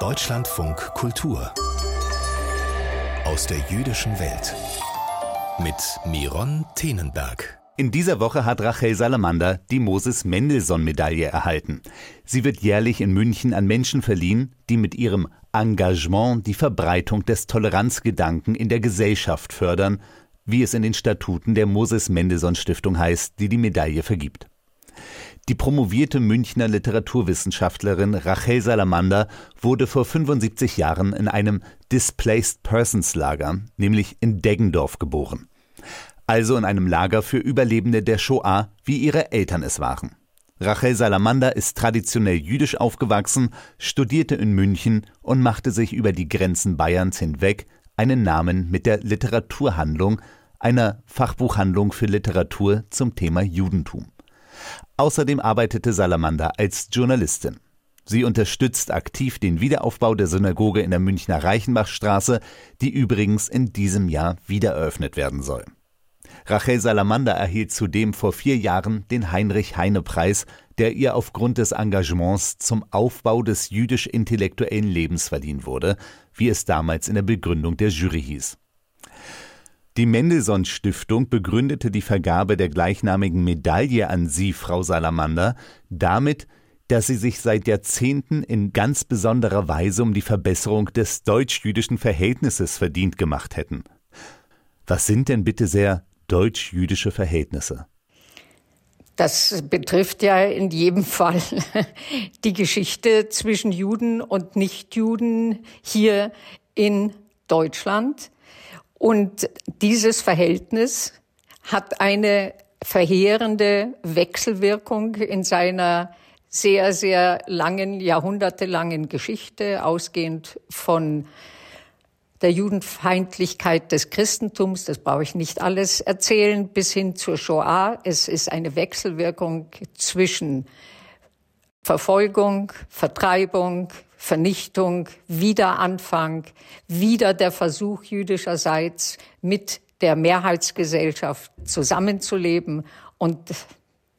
Deutschlandfunk Kultur aus der jüdischen Welt mit Miron Tenenberg. In dieser Woche hat Rachel Salamander die Moses Mendelssohn Medaille erhalten. Sie wird jährlich in München an Menschen verliehen, die mit ihrem Engagement die Verbreitung des Toleranzgedanken in der Gesellschaft fördern, wie es in den Statuten der Moses Mendelssohn Stiftung heißt, die die Medaille vergibt. Die promovierte Münchner Literaturwissenschaftlerin Rachel Salamander wurde vor 75 Jahren in einem Displaced Persons Lager, nämlich in Deggendorf, geboren. Also in einem Lager für Überlebende der Shoah, wie ihre Eltern es waren. Rachel Salamander ist traditionell jüdisch aufgewachsen, studierte in München und machte sich über die Grenzen Bayerns hinweg einen Namen mit der Literaturhandlung, einer Fachbuchhandlung für Literatur zum Thema Judentum. Außerdem arbeitete Salamander als Journalistin. Sie unterstützt aktiv den Wiederaufbau der Synagoge in der Münchner Reichenbachstraße, die übrigens in diesem Jahr wieder eröffnet werden soll. Rachel Salamander erhielt zudem vor vier Jahren den Heinrich-Heine-Preis, der ihr aufgrund des Engagements zum Aufbau des jüdisch-intellektuellen Lebens verliehen wurde, wie es damals in der Begründung der Jury hieß. Die Mendelssohn Stiftung begründete die Vergabe der gleichnamigen Medaille an Sie, Frau Salamander, damit, dass sie sich seit Jahrzehnten in ganz besonderer Weise um die Verbesserung des deutsch-jüdischen Verhältnisses verdient gemacht hätten. Was sind denn bitte sehr deutsch-jüdische Verhältnisse? Das betrifft ja in jedem Fall die Geschichte zwischen Juden und Nichtjuden hier in Deutschland. Und dieses Verhältnis hat eine verheerende Wechselwirkung in seiner sehr, sehr langen, jahrhundertelangen Geschichte, ausgehend von der Judenfeindlichkeit des Christentums, das brauche ich nicht alles erzählen, bis hin zur Shoah. Es ist eine Wechselwirkung zwischen Verfolgung, Vertreibung, Vernichtung, Wiederanfang, wieder der Versuch jüdischerseits mit der Mehrheitsgesellschaft zusammenzuleben. Und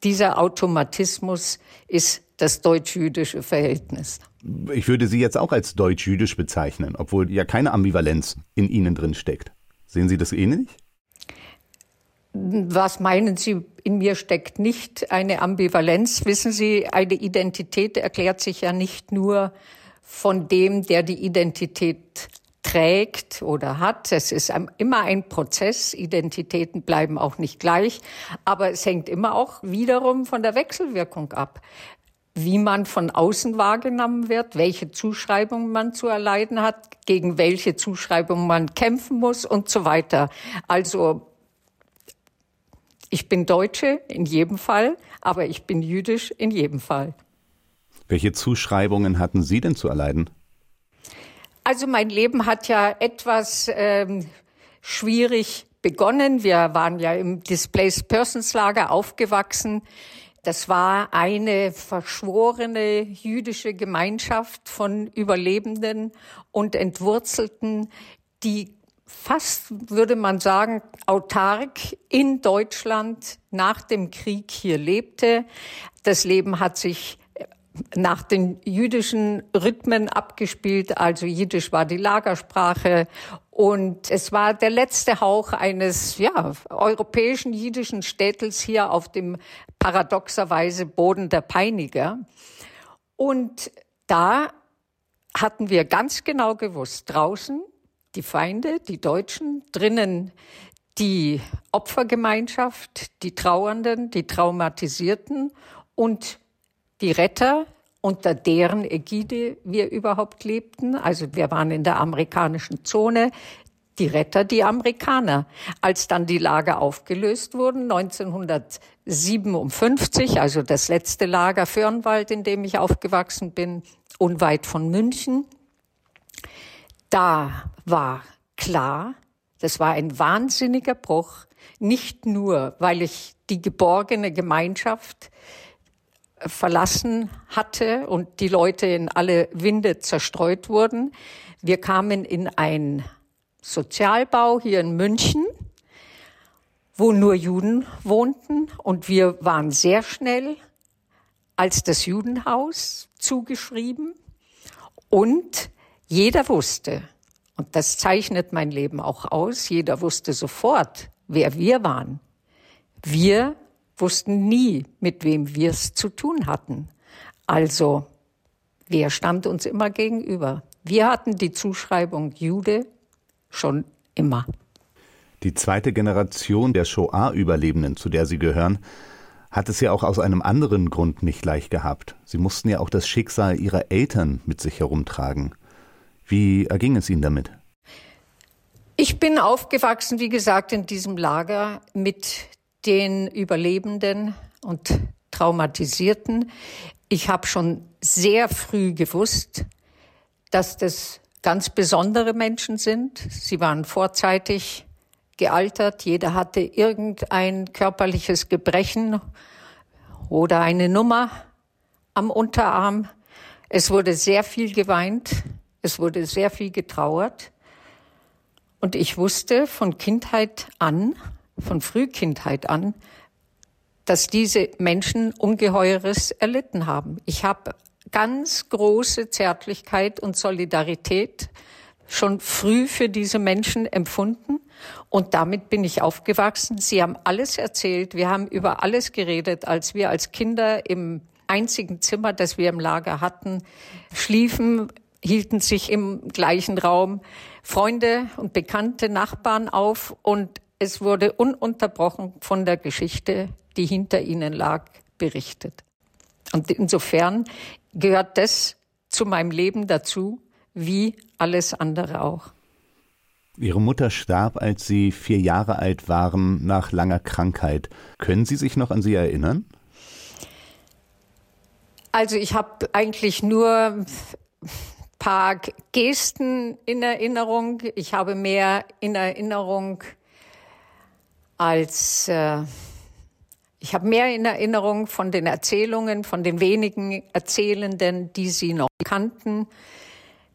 dieser Automatismus ist das deutsch-jüdische Verhältnis. Ich würde Sie jetzt auch als deutsch-jüdisch bezeichnen, obwohl ja keine Ambivalenz in Ihnen drin steckt. Sehen Sie das ähnlich? Was meinen Sie, in mir steckt nicht eine Ambivalenz? Wissen Sie, eine Identität erklärt sich ja nicht nur von dem, der die Identität trägt oder hat. Es ist immer ein Prozess. Identitäten bleiben auch nicht gleich. Aber es hängt immer auch wiederum von der Wechselwirkung ab. Wie man von außen wahrgenommen wird, welche Zuschreibungen man zu erleiden hat, gegen welche Zuschreibungen man kämpfen muss und so weiter. Also ich bin Deutsche in jedem Fall, aber ich bin jüdisch in jedem Fall. Welche Zuschreibungen hatten Sie denn zu erleiden? Also mein Leben hat ja etwas ähm, schwierig begonnen. Wir waren ja im Displaced Persons Lager aufgewachsen. Das war eine verschworene jüdische Gemeinschaft von Überlebenden und Entwurzelten, die fast, würde man sagen, autark in Deutschland nach dem Krieg hier lebte. Das Leben hat sich nach den jüdischen Rhythmen abgespielt, also Jiddisch war die Lagersprache und es war der letzte Hauch eines ja, europäischen jiddischen Städtels hier auf dem paradoxerweise Boden der Peiniger. Und da hatten wir ganz genau gewusst, draußen die Feinde, die Deutschen, drinnen die Opfergemeinschaft, die Trauernden, die Traumatisierten und die Retter, unter deren Ägide wir überhaupt lebten. Also wir waren in der amerikanischen Zone. Die Retter, die Amerikaner. Als dann die Lager aufgelöst wurden, 1957, also das letzte Lager Fürnwald, in dem ich aufgewachsen bin, unweit von München, da war klar, das war ein wahnsinniger Bruch, nicht nur, weil ich die geborgene Gemeinschaft verlassen hatte und die Leute in alle Winde zerstreut wurden. Wir kamen in ein Sozialbau hier in München, wo nur Juden wohnten und wir waren sehr schnell als das Judenhaus zugeschrieben Und jeder wusste, und das zeichnet mein Leben auch aus, jeder wusste sofort, wer wir waren. Wir wussten nie, mit wem wir es zu tun hatten. Also, wer stand uns immer gegenüber? Wir hatten die Zuschreibung Jude schon immer. Die zweite Generation der Shoah-Überlebenden, zu der Sie gehören, hat es ja auch aus einem anderen Grund nicht leicht gehabt. Sie mussten ja auch das Schicksal ihrer Eltern mit sich herumtragen. Wie erging es Ihnen damit? Ich bin aufgewachsen, wie gesagt, in diesem Lager mit den Überlebenden und Traumatisierten. Ich habe schon sehr früh gewusst, dass das ganz besondere Menschen sind. Sie waren vorzeitig gealtert. Jeder hatte irgendein körperliches Gebrechen oder eine Nummer am Unterarm. Es wurde sehr viel geweint. Es wurde sehr viel getrauert. Und ich wusste von Kindheit an, von Frühkindheit an, dass diese Menschen Ungeheures erlitten haben. Ich habe ganz große Zärtlichkeit und Solidarität schon früh für diese Menschen empfunden. Und damit bin ich aufgewachsen. Sie haben alles erzählt. Wir haben über alles geredet, als wir als Kinder im einzigen Zimmer, das wir im Lager hatten, schliefen, hielten sich im gleichen Raum Freunde und bekannte Nachbarn auf und es wurde ununterbrochen von der Geschichte, die hinter ihnen lag, berichtet. Und insofern gehört das zu meinem Leben dazu, wie alles andere auch. Ihre Mutter starb, als Sie vier Jahre alt waren, nach langer Krankheit. Können Sie sich noch an sie erinnern? Also ich habe eigentlich nur paar Gesten in Erinnerung. Ich habe mehr in Erinnerung als äh, ich habe mehr in Erinnerung von den Erzählungen, von den wenigen Erzählenden, die sie noch kannten.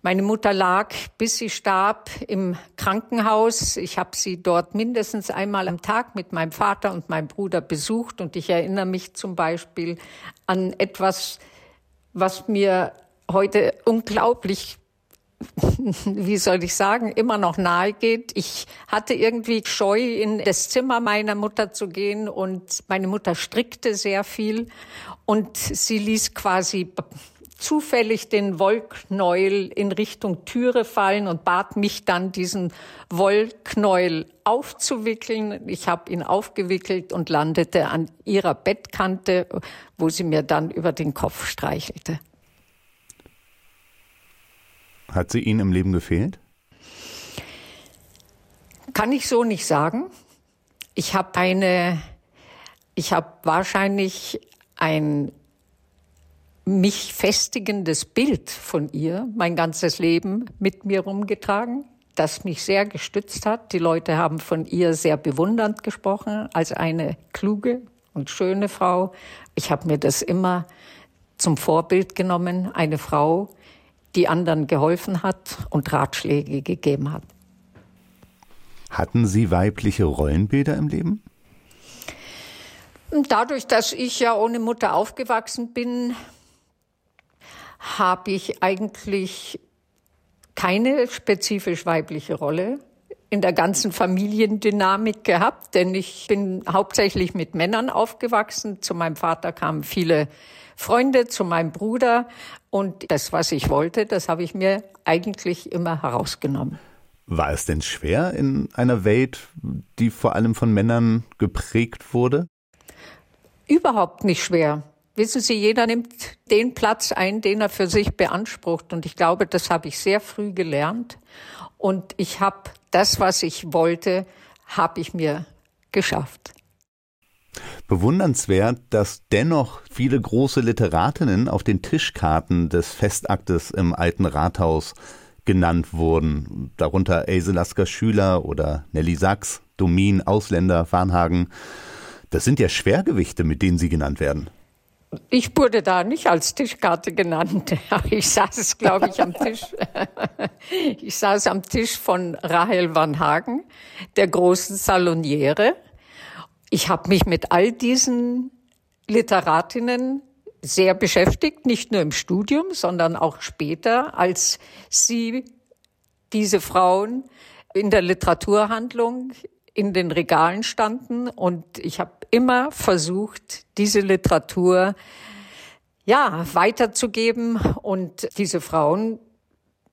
Meine Mutter lag, bis sie starb, im Krankenhaus. Ich habe sie dort mindestens einmal am Tag mit meinem Vater und meinem Bruder besucht. Und ich erinnere mich zum Beispiel an etwas, was mir heute unglaublich wie soll ich sagen, immer noch nahe geht. Ich hatte irgendwie Scheu, in das Zimmer meiner Mutter zu gehen und meine Mutter strickte sehr viel und sie ließ quasi zufällig den Wollknäuel in Richtung Türe fallen und bat mich dann, diesen Wollknäuel aufzuwickeln. Ich habe ihn aufgewickelt und landete an ihrer Bettkante, wo sie mir dann über den Kopf streichelte. Hat sie Ihnen im Leben gefehlt? Kann ich so nicht sagen. Ich habe eine, ich habe wahrscheinlich ein mich festigendes Bild von ihr mein ganzes Leben mit mir rumgetragen, das mich sehr gestützt hat. Die Leute haben von ihr sehr bewundernd gesprochen als eine kluge und schöne Frau. Ich habe mir das immer zum Vorbild genommen, eine Frau, die anderen geholfen hat und Ratschläge gegeben hat. Hatten Sie weibliche Rollenbilder im Leben? Dadurch, dass ich ja ohne Mutter aufgewachsen bin, habe ich eigentlich keine spezifisch weibliche Rolle in der ganzen Familiendynamik gehabt, denn ich bin hauptsächlich mit Männern aufgewachsen. Zu meinem Vater kamen viele Freunde, zu meinem Bruder und das, was ich wollte, das habe ich mir eigentlich immer herausgenommen. War es denn schwer in einer Welt, die vor allem von Männern geprägt wurde? Überhaupt nicht schwer. Wissen Sie, jeder nimmt den Platz ein, den er für sich beansprucht. Und ich glaube, das habe ich sehr früh gelernt. Und ich habe das, was ich wollte, habe ich mir geschafft. Bewundernswert, dass dennoch viele große Literatinnen auf den Tischkarten des Festaktes im alten Rathaus genannt wurden. Darunter Else Lasker Schüler oder Nelly Sachs, Domin, Ausländer, Farnhagen. Das sind ja Schwergewichte, mit denen sie genannt werden. Ich wurde da nicht als Tischkarte genannt. Ich saß, glaube ich, am Tisch. Ich saß am Tisch von Rahel Van Hagen, der großen Saloniere. Ich habe mich mit all diesen Literatinnen sehr beschäftigt, nicht nur im Studium, sondern auch später, als sie diese Frauen in der Literaturhandlung in den Regalen standen und ich habe immer versucht, diese Literatur ja weiterzugeben und diese Frauen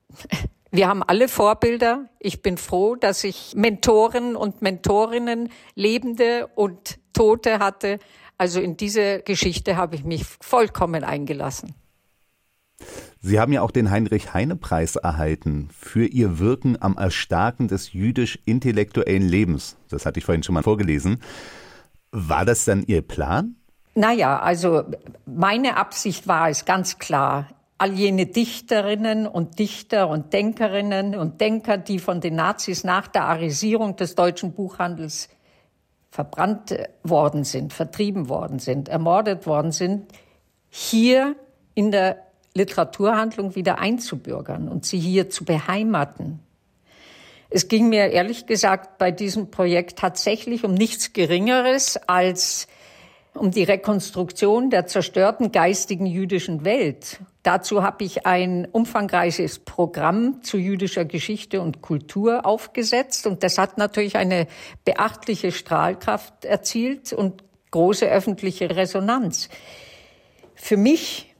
wir haben alle Vorbilder. Ich bin froh, dass ich Mentoren und Mentorinnen, Lebende und Tote hatte. Also in diese Geschichte habe ich mich vollkommen eingelassen. Sie haben ja auch den Heinrich-Heine-Preis erhalten für Ihr Wirken am Erstarken des jüdisch-intellektuellen Lebens. Das hatte ich vorhin schon mal vorgelesen. War das dann Ihr Plan? Naja, also meine Absicht war es ganz klar, all jene Dichterinnen und Dichter und Denkerinnen und Denker, die von den Nazis nach der Arisierung des deutschen Buchhandels verbrannt worden sind, vertrieben worden sind, ermordet worden sind, hier in der Literaturhandlung wieder einzubürgern und sie hier zu beheimaten. Es ging mir ehrlich gesagt bei diesem Projekt tatsächlich um nichts Geringeres als um die Rekonstruktion der zerstörten geistigen jüdischen Welt. Dazu habe ich ein umfangreiches Programm zu jüdischer Geschichte und Kultur aufgesetzt und das hat natürlich eine beachtliche Strahlkraft erzielt und große öffentliche Resonanz. Für mich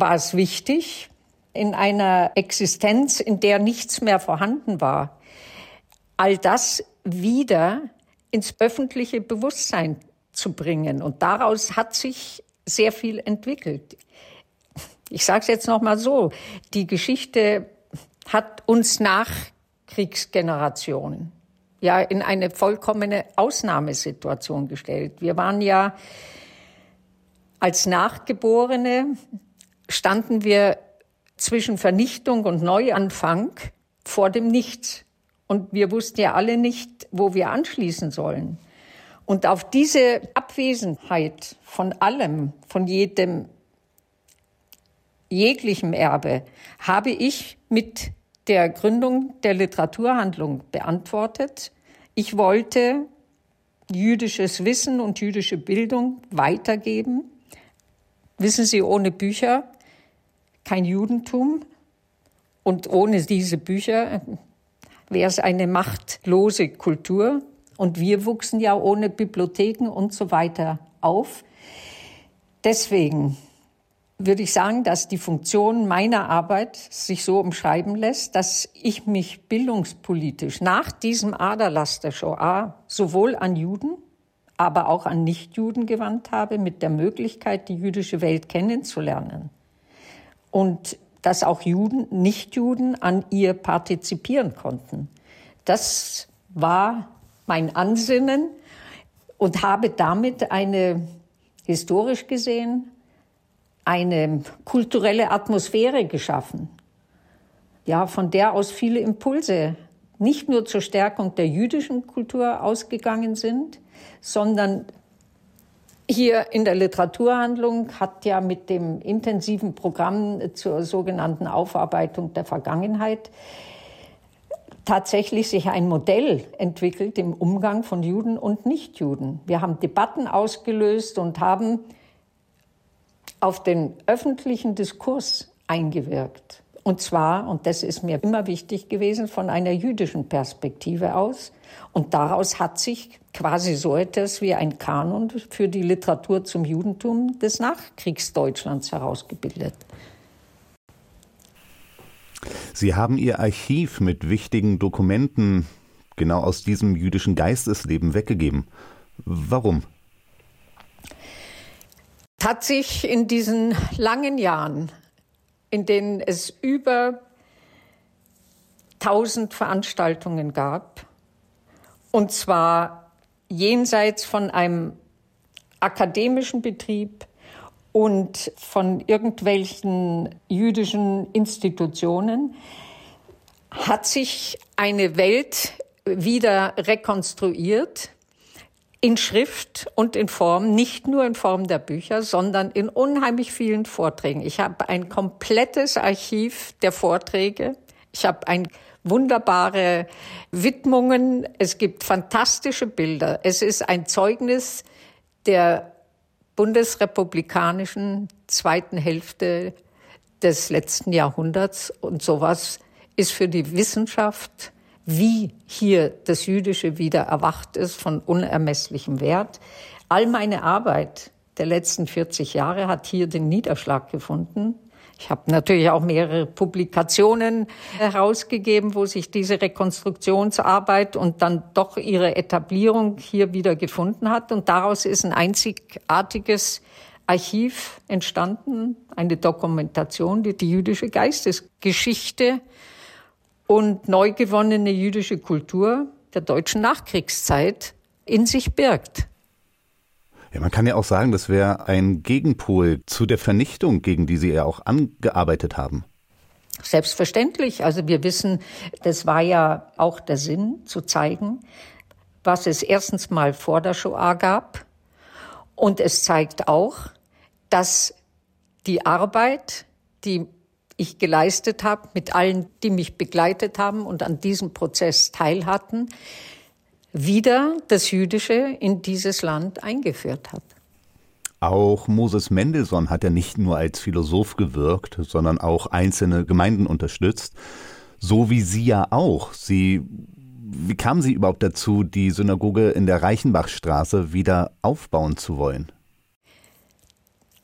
war es wichtig, in einer Existenz, in der nichts mehr vorhanden war, all das wieder ins öffentliche Bewusstsein zu bringen. Und daraus hat sich sehr viel entwickelt. Ich sage es jetzt noch mal so: Die Geschichte hat uns Nachkriegsgenerationen ja in eine vollkommene Ausnahmesituation gestellt. Wir waren ja als Nachgeborene standen wir zwischen Vernichtung und Neuanfang vor dem Nichts. Und wir wussten ja alle nicht, wo wir anschließen sollen. Und auf diese Abwesenheit von allem, von jedem jeglichem Erbe, habe ich mit der Gründung der Literaturhandlung beantwortet. Ich wollte jüdisches Wissen und jüdische Bildung weitergeben. Wissen Sie, ohne Bücher kein Judentum und ohne diese Bücher wäre es eine machtlose Kultur. Und wir wuchsen ja ohne Bibliotheken und so weiter auf. Deswegen würde ich sagen, dass die Funktion meiner Arbeit sich so umschreiben lässt, dass ich mich bildungspolitisch nach diesem Aderlass der Shoah sowohl an Juden, aber auch an Nichtjuden gewandt habe, mit der Möglichkeit, die jüdische Welt kennenzulernen. Und dass auch Juden, Nichtjuden an ihr partizipieren konnten. Das war mein Ansinnen und habe damit eine, historisch gesehen, eine kulturelle Atmosphäre geschaffen, ja, von der aus viele Impulse nicht nur zur Stärkung der jüdischen Kultur ausgegangen sind, sondern hier in der Literaturhandlung hat ja mit dem intensiven Programm zur sogenannten Aufarbeitung der Vergangenheit tatsächlich sich ein Modell entwickelt im Umgang von Juden und Nichtjuden. Wir haben Debatten ausgelöst und haben auf den öffentlichen Diskurs eingewirkt. Und zwar, und das ist mir immer wichtig gewesen, von einer jüdischen Perspektive aus. Und daraus hat sich quasi so etwas wie ein Kanon für die Literatur zum Judentum des Nachkriegsdeutschlands herausgebildet. Sie haben Ihr Archiv mit wichtigen Dokumenten genau aus diesem jüdischen Geistesleben weggegeben. Warum? Hat sich in diesen langen Jahren, in denen es über tausend Veranstaltungen gab, und zwar jenseits von einem akademischen Betrieb und von irgendwelchen jüdischen Institutionen hat sich eine Welt wieder rekonstruiert in Schrift und in Form, nicht nur in Form der Bücher, sondern in unheimlich vielen Vorträgen. Ich habe ein komplettes Archiv der Vorträge. Ich habe ein wunderbare Widmungen. Es gibt fantastische Bilder. Es ist ein Zeugnis der bundesrepublikanischen zweiten Hälfte des letzten Jahrhunderts. Und sowas ist für die Wissenschaft, wie hier das Jüdische wieder erwacht ist, von unermesslichem Wert. All meine Arbeit der letzten 40 Jahre hat hier den Niederschlag gefunden. Ich habe natürlich auch mehrere Publikationen herausgegeben, wo sich diese Rekonstruktionsarbeit und dann doch ihre Etablierung hier wieder gefunden hat. Und daraus ist ein einzigartiges Archiv entstanden, eine Dokumentation, die die jüdische Geistesgeschichte und neu gewonnene jüdische Kultur der deutschen Nachkriegszeit in sich birgt. Ja, man kann ja auch sagen, das wäre ein Gegenpol zu der Vernichtung, gegen die Sie ja auch angearbeitet haben. Selbstverständlich. Also wir wissen, das war ja auch der Sinn, zu zeigen, was es erstens mal vor der Shoah gab. Und es zeigt auch, dass die Arbeit, die ich geleistet habe, mit allen, die mich begleitet haben und an diesem Prozess teilhatten, wieder das Jüdische in dieses Land eingeführt hat. Auch Moses Mendelssohn hat ja nicht nur als Philosoph gewirkt, sondern auch einzelne Gemeinden unterstützt. So wie Sie ja auch. Sie, wie kamen Sie überhaupt dazu, die Synagoge in der Reichenbachstraße wieder aufbauen zu wollen?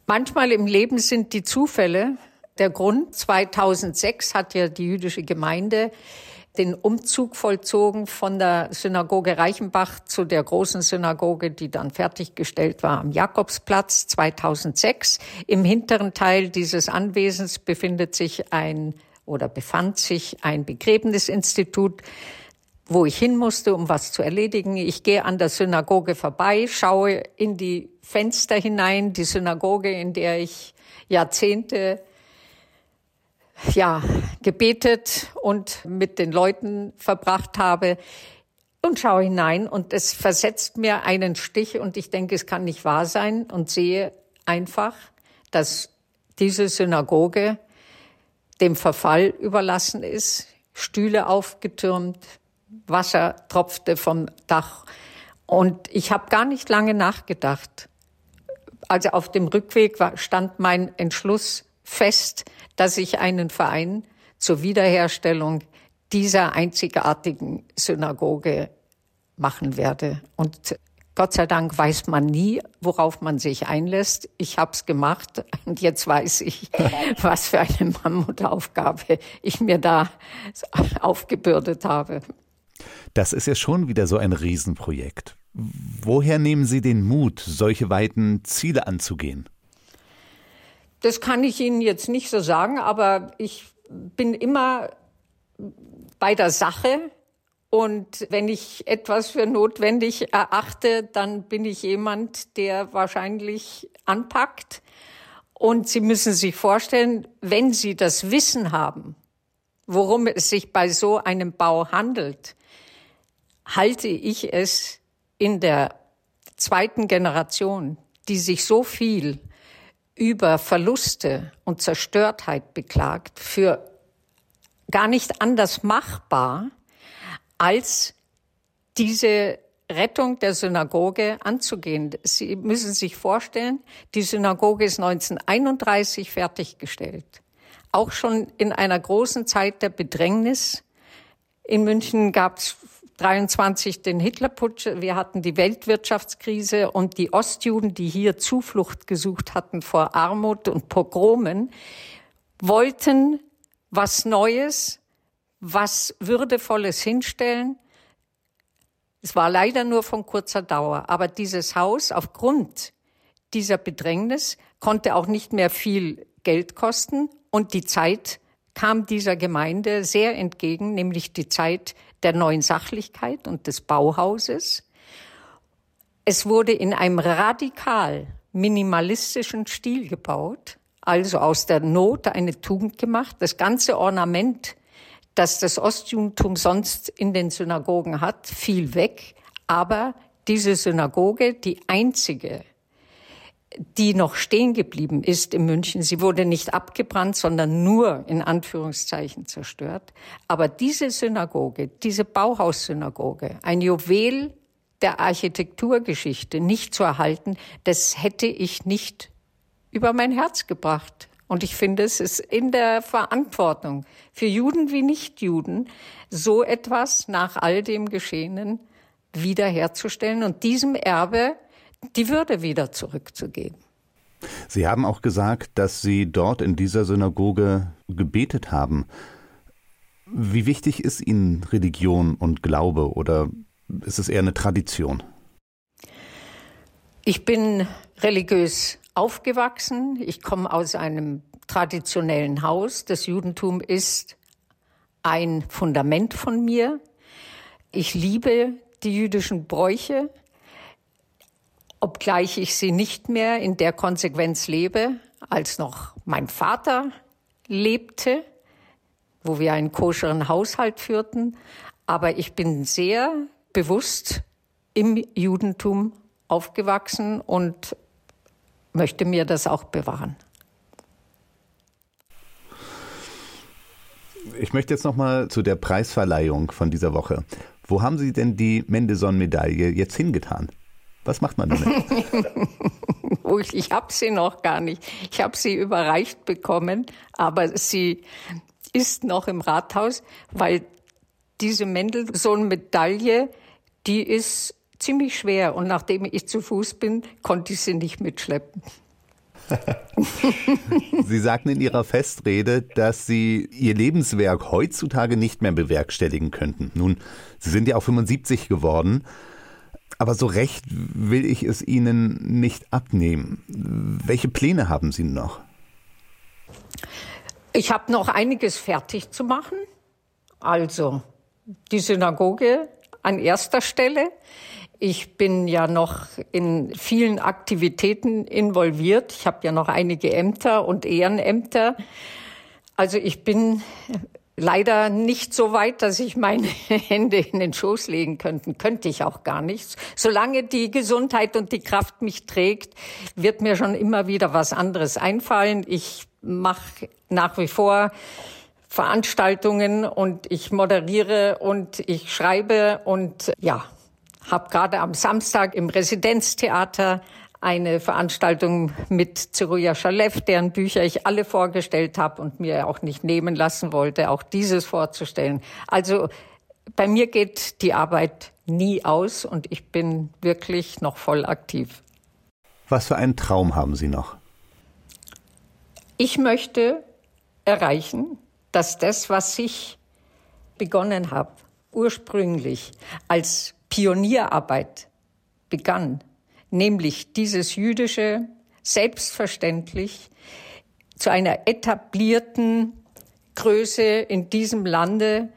Manchmal im Leben sind die Zufälle der Grund. 2006 hat ja die jüdische Gemeinde den Umzug vollzogen von der Synagoge Reichenbach zu der großen Synagoge, die dann fertiggestellt war am Jakobsplatz 2006. Im hinteren Teil dieses Anwesens befindet sich ein oder befand sich ein Begräbnisinstitut wo ich hin musste, um was zu erledigen. Ich gehe an der Synagoge vorbei, schaue in die Fenster hinein, die Synagoge, in der ich Jahrzehnte ja, gebetet und mit den Leuten verbracht habe und schaue hinein und es versetzt mir einen Stich und ich denke, es kann nicht wahr sein und sehe einfach, dass diese Synagoge dem Verfall überlassen ist, Stühle aufgetürmt, Wasser tropfte vom Dach. Und ich habe gar nicht lange nachgedacht. Also auf dem Rückweg stand mein Entschluss fest, dass ich einen Verein zur Wiederherstellung dieser einzigartigen Synagoge machen werde. Und Gott sei Dank weiß man nie, worauf man sich einlässt. Ich habe es gemacht und jetzt weiß ich, was für eine Mammutaufgabe ich mir da aufgebürdet habe. Das ist ja schon wieder so ein Riesenprojekt. Woher nehmen Sie den Mut, solche weiten Ziele anzugehen? Das kann ich Ihnen jetzt nicht so sagen, aber ich bin immer bei der Sache. Und wenn ich etwas für notwendig erachte, dann bin ich jemand, der wahrscheinlich anpackt. Und Sie müssen sich vorstellen, wenn Sie das Wissen haben, worum es sich bei so einem Bau handelt, halte ich es in der zweiten Generation, die sich so viel über Verluste und Zerstörtheit beklagt, für gar nicht anders machbar, als diese Rettung der Synagoge anzugehen. Sie müssen sich vorstellen, die Synagoge ist 1931 fertiggestellt. Auch schon in einer großen Zeit der Bedrängnis. In München gab es 23 den Hitlerputsch, wir hatten die Weltwirtschaftskrise und die Ostjuden, die hier Zuflucht gesucht hatten vor Armut und Pogromen, wollten was Neues, was Würdevolles hinstellen. Es war leider nur von kurzer Dauer, aber dieses Haus aufgrund dieser Bedrängnis konnte auch nicht mehr viel Geld kosten und die Zeit kam dieser Gemeinde sehr entgegen, nämlich die Zeit der neuen Sachlichkeit und des Bauhauses. Es wurde in einem radikal minimalistischen Stil gebaut, also aus der Not eine Tugend gemacht. Das ganze Ornament, das das Ostjudentum sonst in den Synagogen hat, fiel weg. Aber diese Synagoge, die einzige die noch stehen geblieben ist in München. Sie wurde nicht abgebrannt, sondern nur in Anführungszeichen zerstört. Aber diese Synagoge, diese Bauhaussynagoge, ein Juwel der Architekturgeschichte nicht zu erhalten, das hätte ich nicht über mein Herz gebracht. Und ich finde, es ist in der Verantwortung für Juden wie Nichtjuden, so etwas nach all dem Geschehenen wiederherzustellen und diesem Erbe die Würde wieder zurückzugeben. Sie haben auch gesagt, dass Sie dort in dieser Synagoge gebetet haben. Wie wichtig ist Ihnen Religion und Glaube oder ist es eher eine Tradition? Ich bin religiös aufgewachsen. Ich komme aus einem traditionellen Haus. Das Judentum ist ein Fundament von mir. Ich liebe die jüdischen Bräuche, obgleich ich sie nicht mehr in der Konsequenz lebe, als noch mein Vater lebte, wo wir einen koscheren Haushalt führten. Aber ich bin sehr bewusst im Judentum aufgewachsen und möchte mir das auch bewahren. Ich möchte jetzt noch mal zu der Preisverleihung von dieser Woche. Wo haben Sie denn die Mendelssohn-Medaille jetzt hingetan? Was macht man damit? ich habe sie noch gar nicht. Ich habe sie überreicht bekommen, aber sie ist noch im Rathaus, weil diese Mendelssohn-Medaille, die ist ziemlich schwer und nachdem ich zu Fuß bin, konnte ich sie nicht mitschleppen. Sie sagten in Ihrer Festrede, dass Sie Ihr Lebenswerk heutzutage nicht mehr bewerkstelligen könnten. Nun, Sie sind ja auch 75 geworden, aber so recht will ich es Ihnen nicht abnehmen. Welche Pläne haben Sie noch? Ich habe noch einiges fertig zu machen. Also die Synagoge an erster Stelle. Ich bin ja noch in vielen Aktivitäten involviert. Ich habe ja noch einige Ämter und Ehrenämter. Also ich bin leider nicht so weit, dass ich meine Hände in den Schoß legen könnte. Könnte ich auch gar nicht. Solange die Gesundheit und die Kraft mich trägt, wird mir schon immer wieder was anderes einfallen. Ich mache nach wie vor Veranstaltungen und ich moderiere und ich schreibe und ja, habe gerade am Samstag im Residenztheater eine Veranstaltung mit Zeruja Schalev, deren Bücher ich alle vorgestellt habe und mir auch nicht nehmen lassen wollte, auch dieses vorzustellen. Also bei mir geht die Arbeit nie aus und ich bin wirklich noch voll aktiv. Was für einen Traum haben Sie noch? Ich möchte erreichen, dass das, was ich begonnen habe, ursprünglich als Pionierarbeit begann, nämlich dieses jüdische selbstverständlich zu einer etablierten Größe in diesem Lande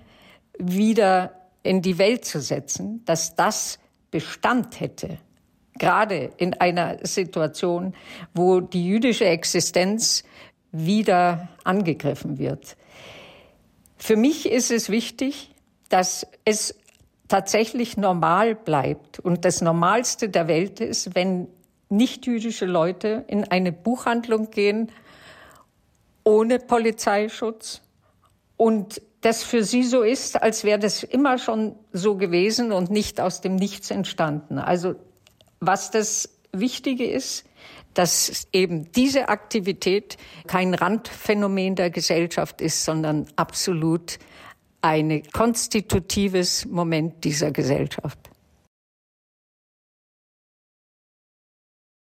wieder in die Welt zu setzen, dass das Bestand hätte, gerade in einer Situation, wo die jüdische Existenz wieder angegriffen wird. Für mich ist es wichtig, dass es tatsächlich normal bleibt und das Normalste der Welt ist, wenn nichtjüdische Leute in eine Buchhandlung gehen ohne Polizeischutz und das für sie so ist, als wäre das immer schon so gewesen und nicht aus dem Nichts entstanden. Also was das Wichtige ist, dass eben diese Aktivität kein Randphänomen der Gesellschaft ist, sondern absolut ein konstitutives Moment dieser Gesellschaft.